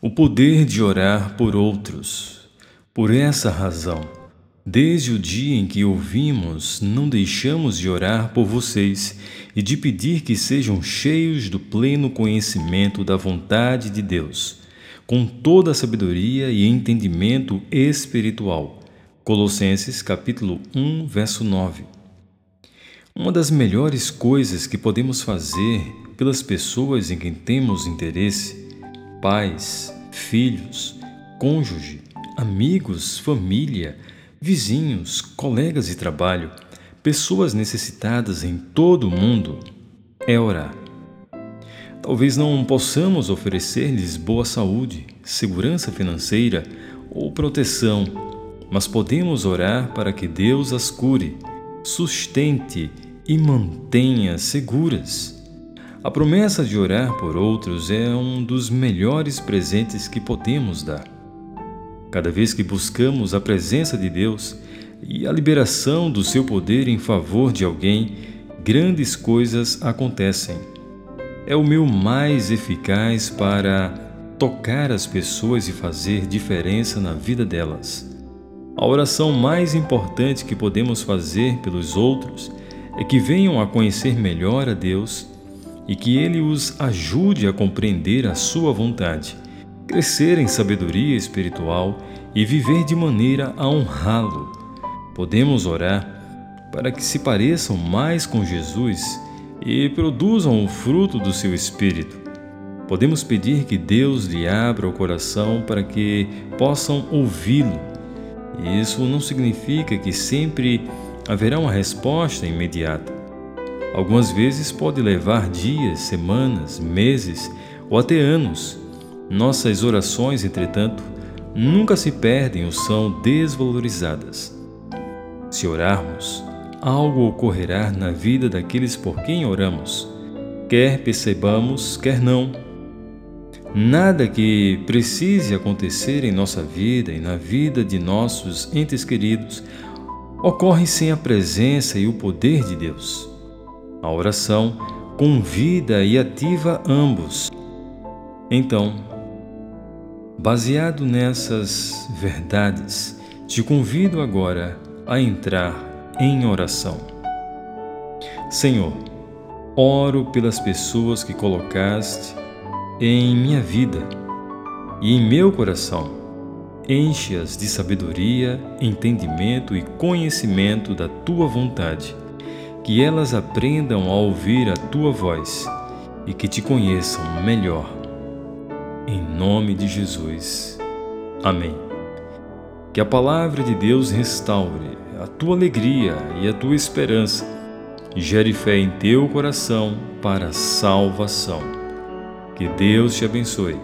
O poder de orar por outros. Por essa razão, desde o dia em que ouvimos, não deixamos de orar por vocês e de pedir que sejam cheios do pleno conhecimento da vontade de Deus, com toda a sabedoria e entendimento espiritual. Colossenses capítulo 1, verso 9. Uma das melhores coisas que podemos fazer pelas pessoas em quem temos interesse pais, filhos, cônjuge, amigos, família, vizinhos, colegas de trabalho, pessoas necessitadas em todo o mundo, é orar. Talvez não possamos oferecer-lhes boa saúde, segurança financeira ou proteção, mas podemos orar para que Deus as cure, sustente e mantenha seguras. A promessa de orar por outros é um dos melhores presentes que podemos dar. Cada vez que buscamos a presença de Deus e a liberação do seu poder em favor de alguém, grandes coisas acontecem. É o meu mais eficaz para tocar as pessoas e fazer diferença na vida delas. A oração mais importante que podemos fazer pelos outros é que venham a conhecer melhor a Deus e que Ele os ajude a compreender a Sua vontade, crescer em sabedoria espiritual e viver de maneira a honrá-lo. Podemos orar para que se pareçam mais com Jesus e produzam o fruto do seu Espírito. Podemos pedir que Deus lhe abra o coração para que possam ouvi-lo. Isso não significa que sempre haverá uma resposta imediata Algumas vezes pode levar dias, semanas, meses ou até anos. Nossas orações, entretanto, nunca se perdem ou são desvalorizadas. Se orarmos, algo ocorrerá na vida daqueles por quem oramos, quer percebamos, quer não. Nada que precise acontecer em nossa vida e na vida de nossos entes queridos ocorre sem a presença e o poder de Deus. A oração convida e ativa ambos. Então, baseado nessas verdades, te convido agora a entrar em oração. Senhor, oro pelas pessoas que colocaste em minha vida e em meu coração. Enche-as de sabedoria, entendimento e conhecimento da tua vontade que elas aprendam a ouvir a tua voz e que te conheçam melhor. Em nome de Jesus. Amém. Que a palavra de Deus restaure a tua alegria e a tua esperança e gere fé em teu coração para a salvação. Que Deus te abençoe